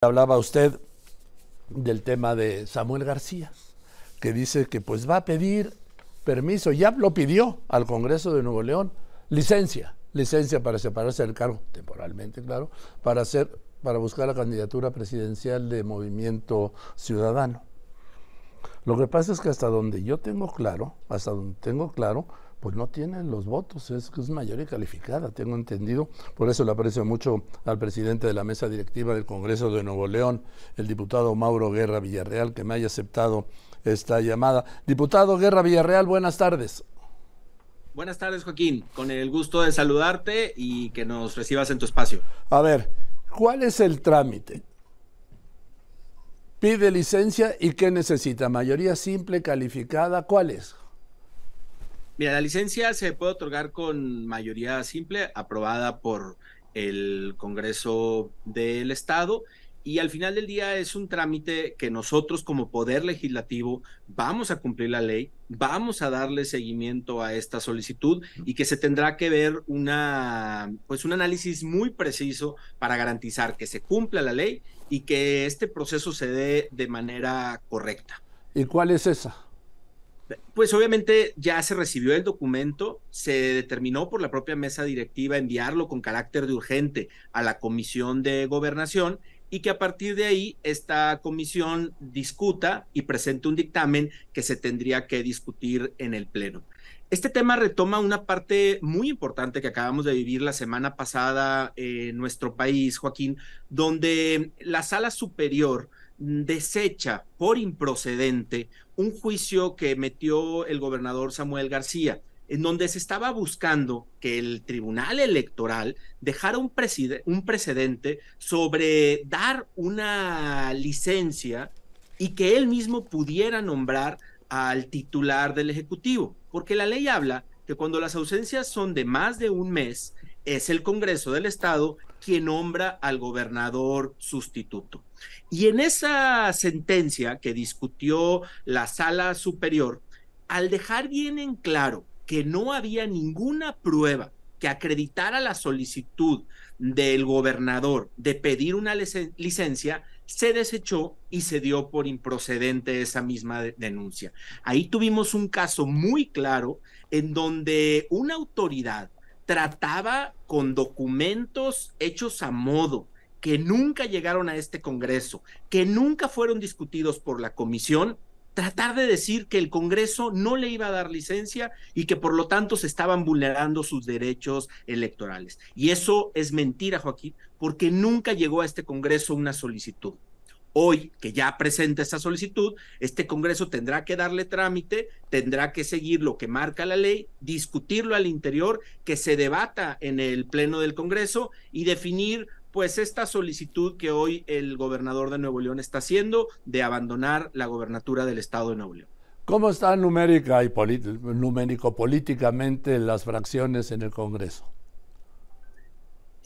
Hablaba usted del tema de Samuel García, que dice que pues va a pedir permiso, ya lo pidió al Congreso de Nuevo León, licencia, licencia para separarse del cargo, temporalmente, claro, para hacer, para buscar la candidatura presidencial de Movimiento Ciudadano. Lo que pasa es que hasta donde yo tengo claro, hasta donde tengo claro, pues no tienen los votos, es, es mayoría calificada, tengo entendido. Por eso le aprecio mucho al presidente de la mesa directiva del Congreso de Nuevo León, el diputado Mauro Guerra Villarreal, que me haya aceptado esta llamada. Diputado Guerra Villarreal, buenas tardes. Buenas tardes, Joaquín. Con el gusto de saludarte y que nos recibas en tu espacio. A ver, ¿cuál es el trámite? Pide licencia y ¿qué necesita? ¿Mayoría simple, calificada? ¿Cuál es? Mira, la licencia se puede otorgar con mayoría simple, aprobada por el Congreso del Estado. Y al final del día es un trámite que nosotros como Poder Legislativo vamos a cumplir la ley, vamos a darle seguimiento a esta solicitud y que se tendrá que ver una, pues un análisis muy preciso para garantizar que se cumpla la ley y que este proceso se dé de manera correcta. ¿Y cuál es esa? Pues obviamente ya se recibió el documento, se determinó por la propia mesa directiva enviarlo con carácter de urgente a la Comisión de Gobernación y que a partir de ahí esta comisión discuta y presente un dictamen que se tendría que discutir en el Pleno. Este tema retoma una parte muy importante que acabamos de vivir la semana pasada en nuestro país, Joaquín, donde la sala superior desecha por improcedente un juicio que metió el gobernador Samuel García, en donde se estaba buscando que el Tribunal Electoral dejara un, un precedente sobre dar una licencia y que él mismo pudiera nombrar al titular del Ejecutivo, porque la ley habla que cuando las ausencias son de más de un mes, es el Congreso del Estado quien nombra al gobernador sustituto. Y en esa sentencia que discutió la sala superior, al dejar bien en claro que no había ninguna prueba que acreditara la solicitud del gobernador de pedir una licencia, se desechó y se dio por improcedente esa misma denuncia. Ahí tuvimos un caso muy claro en donde una autoridad trataba con documentos hechos a modo, que nunca llegaron a este Congreso, que nunca fueron discutidos por la comisión, tratar de decir que el Congreso no le iba a dar licencia y que por lo tanto se estaban vulnerando sus derechos electorales. Y eso es mentira, Joaquín, porque nunca llegó a este Congreso una solicitud. Hoy, que ya presenta esa solicitud, este Congreso tendrá que darle trámite, tendrá que seguir lo que marca la ley, discutirlo al interior, que se debata en el Pleno del Congreso y definir pues esta solicitud que hoy el gobernador de Nuevo León está haciendo de abandonar la gobernatura del Estado de Nuevo León. ¿Cómo están numérica y numérico políticamente las fracciones en el Congreso?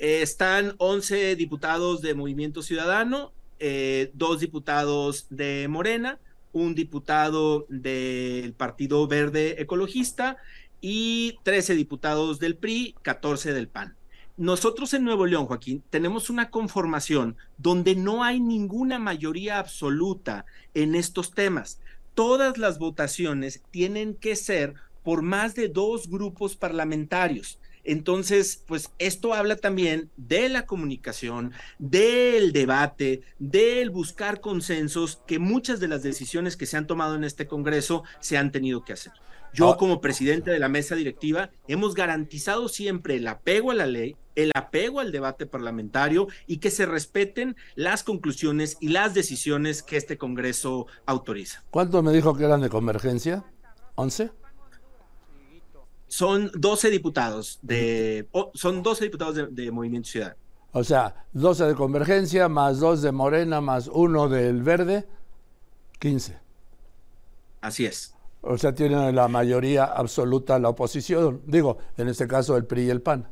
están 11 diputados de Movimiento Ciudadano, eh, dos diputados de Morena, un diputado del Partido Verde Ecologista y 13 diputados del PRI, 14 del PAN. Nosotros en Nuevo León, Joaquín, tenemos una conformación donde no hay ninguna mayoría absoluta en estos temas. Todas las votaciones tienen que ser por más de dos grupos parlamentarios. Entonces, pues esto habla también de la comunicación, del debate, del buscar consensos, que muchas de las decisiones que se han tomado en este Congreso se han tenido que hacer. Yo ah. como presidente de la mesa directiva hemos garantizado siempre el apego a la ley, el apego al debate parlamentario y que se respeten las conclusiones y las decisiones que este Congreso autoriza. ¿Cuántos me dijo que eran de convergencia? ¿11? Son 12 diputados de son 12 diputados de, Movimiento Ciudadano. O sea, 12 de Convergencia, más 2 de Morena, más 1 del Verde, 15. Así es. O sea, tiene la mayoría absoluta la oposición, digo, en este caso el PRI y el PAN.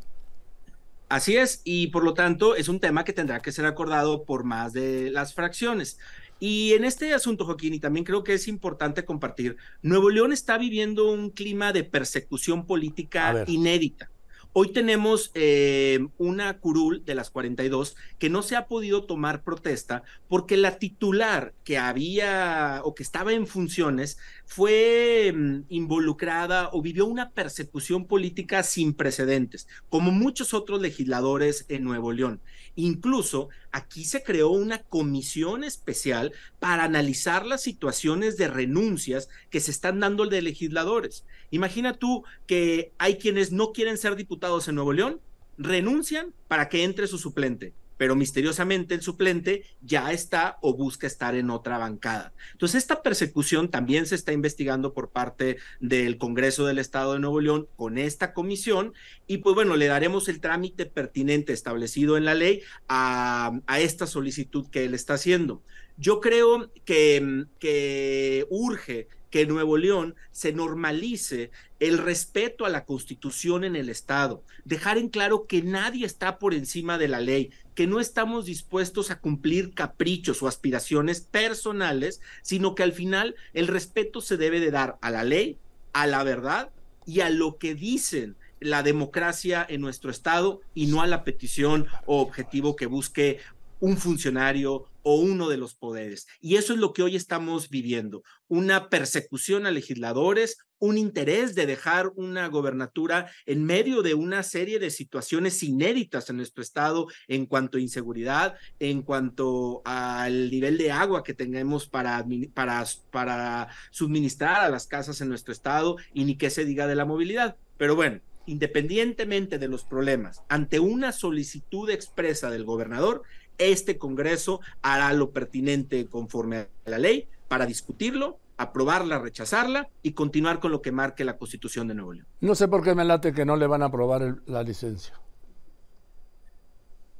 Así es, y por lo tanto es un tema que tendrá que ser acordado por más de las fracciones. Y en este asunto, Joaquín, y también creo que es importante compartir, Nuevo León está viviendo un clima de persecución política inédita. Hoy tenemos eh, una curul de las 42 que no se ha podido tomar protesta porque la titular que había o que estaba en funciones fue mm, involucrada o vivió una persecución política sin precedentes, como muchos otros legisladores en Nuevo León. Incluso aquí se creó una comisión especial para analizar las situaciones de renuncias que se están dando de legisladores. Imagina tú que hay quienes no quieren ser diputados en Nuevo León, renuncian para que entre su suplente pero misteriosamente el suplente ya está o busca estar en otra bancada. Entonces, esta persecución también se está investigando por parte del Congreso del Estado de Nuevo León con esta comisión y pues bueno, le daremos el trámite pertinente establecido en la ley a, esta solicitud que él está haciendo. Yo creo que urge que Nuevo León se normalice el respeto a la constitución en el Estado, dejar en claro que nadie está por encima de la ley, que no estamos dispuestos a cumplir caprichos o aspiraciones personales, sino que al final el respeto se debe de dar a la ley, a la verdad y a lo que dicen la democracia en nuestro Estado y no a la petición o objetivo que busque un funcionario o uno de los poderes. Y eso es lo que hoy estamos viviendo, una persecución a legisladores, un interés de dejar una gobernatura en medio de una serie de situaciones inéditas en nuestro estado en cuanto a inseguridad, en cuanto al nivel de agua que tengamos para, para, para suministrar a las casas en nuestro estado y ni qué se diga de la movilidad. Pero bueno, independientemente de los problemas, ante una solicitud expresa del gobernador, este Congreso hará lo pertinente conforme a la ley para discutirlo, aprobarla, rechazarla y continuar con lo que marque la Constitución de Nuevo León. No sé por qué me late que no le van a aprobar la licencia.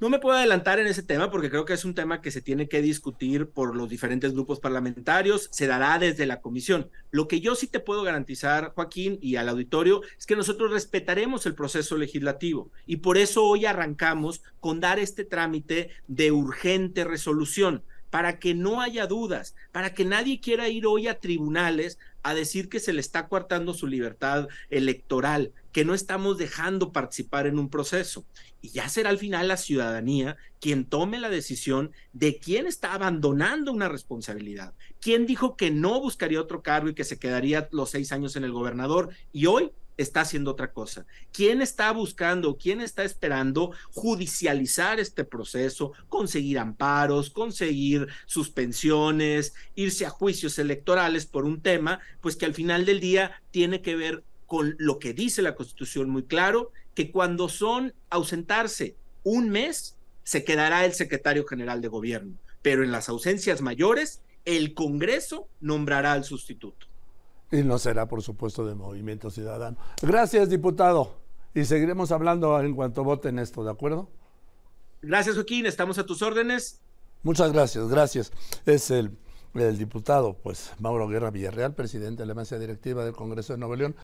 No me puedo adelantar en ese tema porque creo que es un tema que se tiene que discutir por los diferentes grupos parlamentarios, se dará desde la comisión. Lo que yo sí te puedo garantizar, Joaquín, y al auditorio, es que nosotros respetaremos el proceso legislativo. Y por eso hoy arrancamos con dar este trámite de urgente resolución para que no haya dudas, para que nadie quiera ir hoy a tribunales a decir que se le está coartando su libertad electoral, que no estamos dejando participar en un proceso. Y ya será al final la ciudadanía quien tome la decisión de quién está abandonando una responsabilidad, quién dijo que no buscaría otro cargo y que se quedaría los seis años en el gobernador y hoy está haciendo otra cosa. ¿Quién está buscando, quién está esperando judicializar este proceso, conseguir amparos, conseguir suspensiones, irse a juicios electorales por un tema, pues que al final del día tiene que ver con lo que dice la Constitución muy claro, que cuando son ausentarse un mes, se quedará el secretario general de gobierno, pero en las ausencias mayores, el Congreso nombrará al sustituto. Y no será, por supuesto, de Movimiento Ciudadano. Gracias, diputado. Y seguiremos hablando en cuanto voten esto, ¿de acuerdo? Gracias, Joaquín. Estamos a tus órdenes. Muchas gracias, gracias. Es el, el diputado, pues, Mauro Guerra Villarreal, presidente de la mesa directiva del Congreso de Nuevo León.